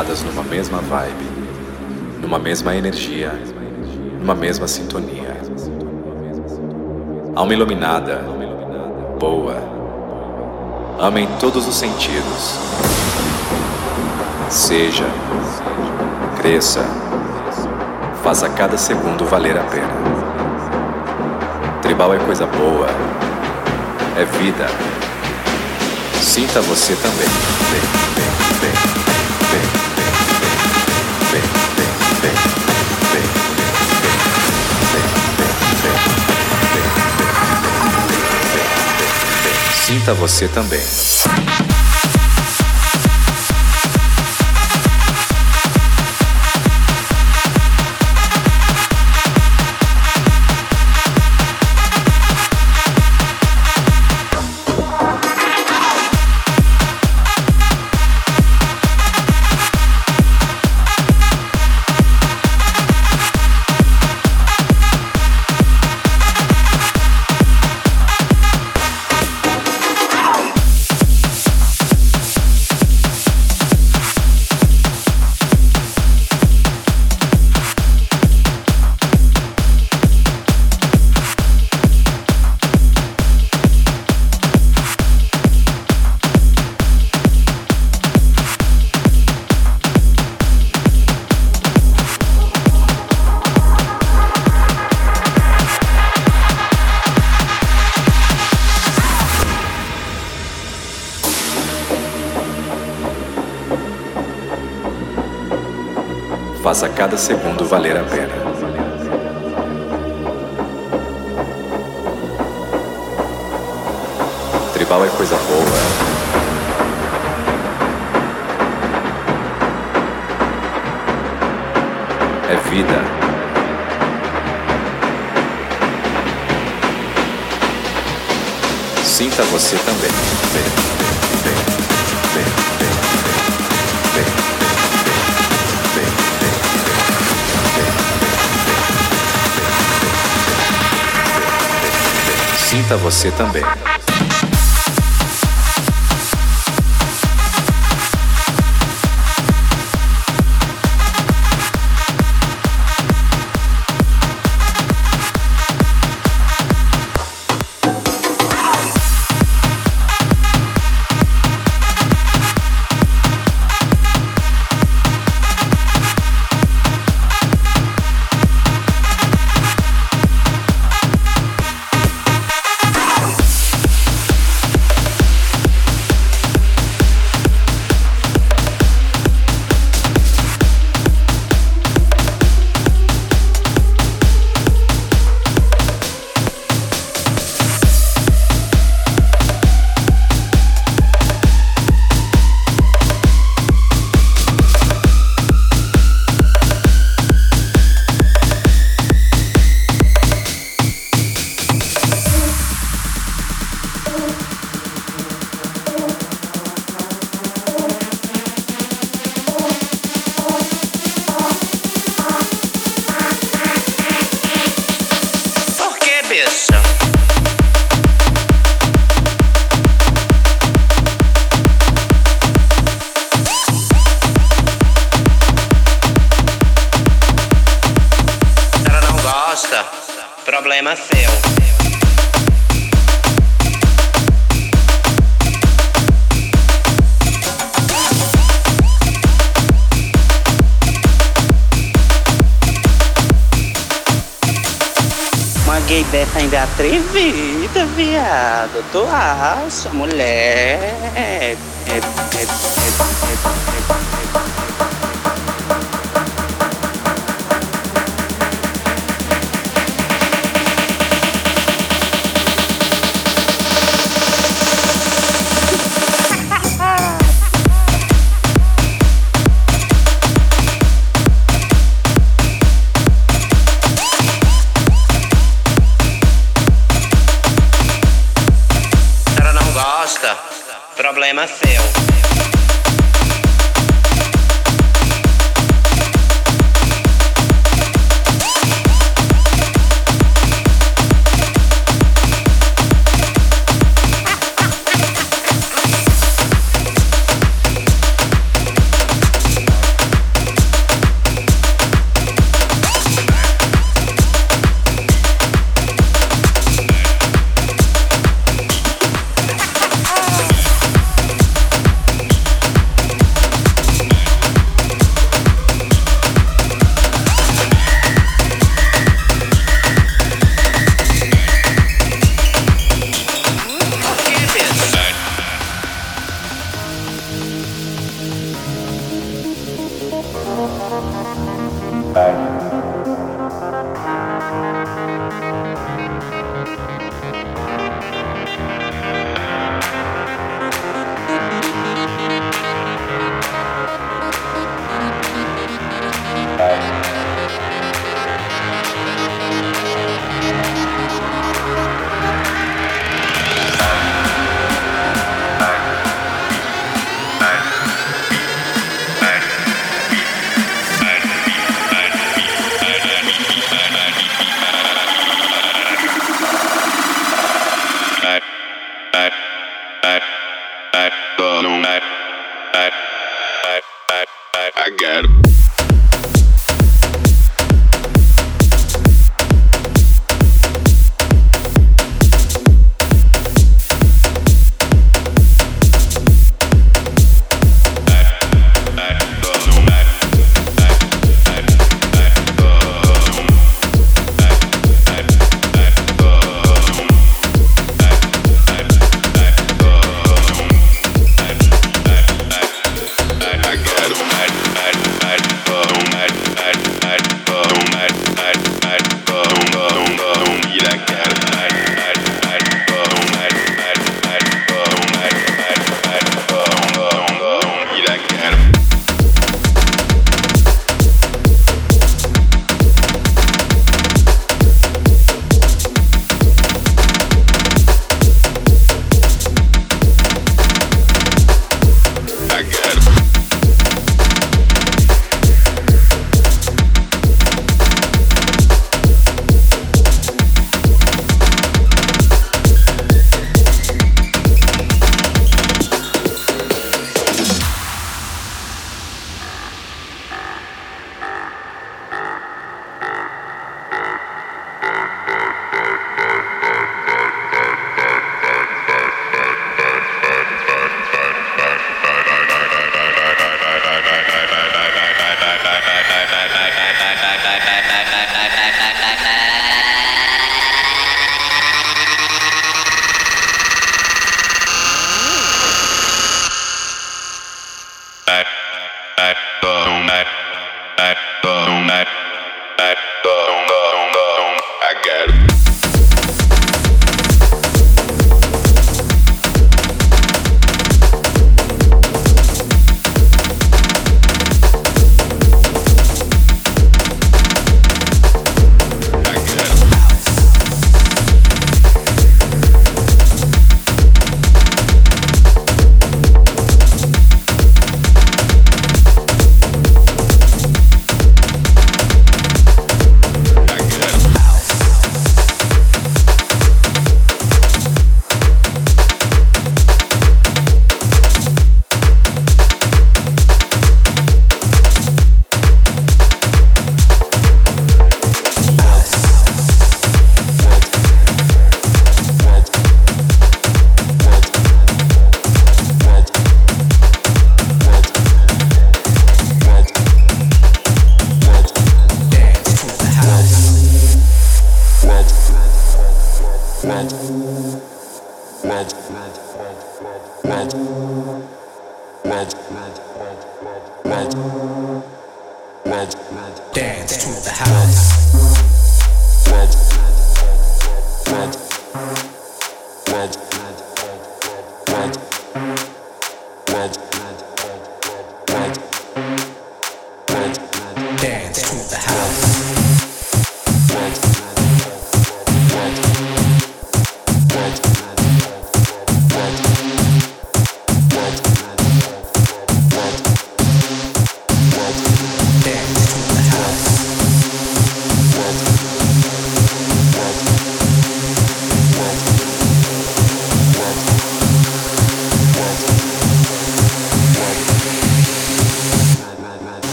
numa mesma vibe, numa mesma energia, numa mesma sintonia. Alma iluminada, boa. Amem todos os sentidos. Seja, cresça, faça cada segundo valer a pena. Tribal é coisa boa, é vida. Sinta você também. Vem, vem, vem, vem, vem, Sinta você também. Cada segundo valer a pena. Tribal é coisa boa. É vida. Sinta você também. Sinta você também. Dessa ainda é atrevida, viado. Tu acha, mulher? É, é, é,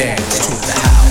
dance to the house.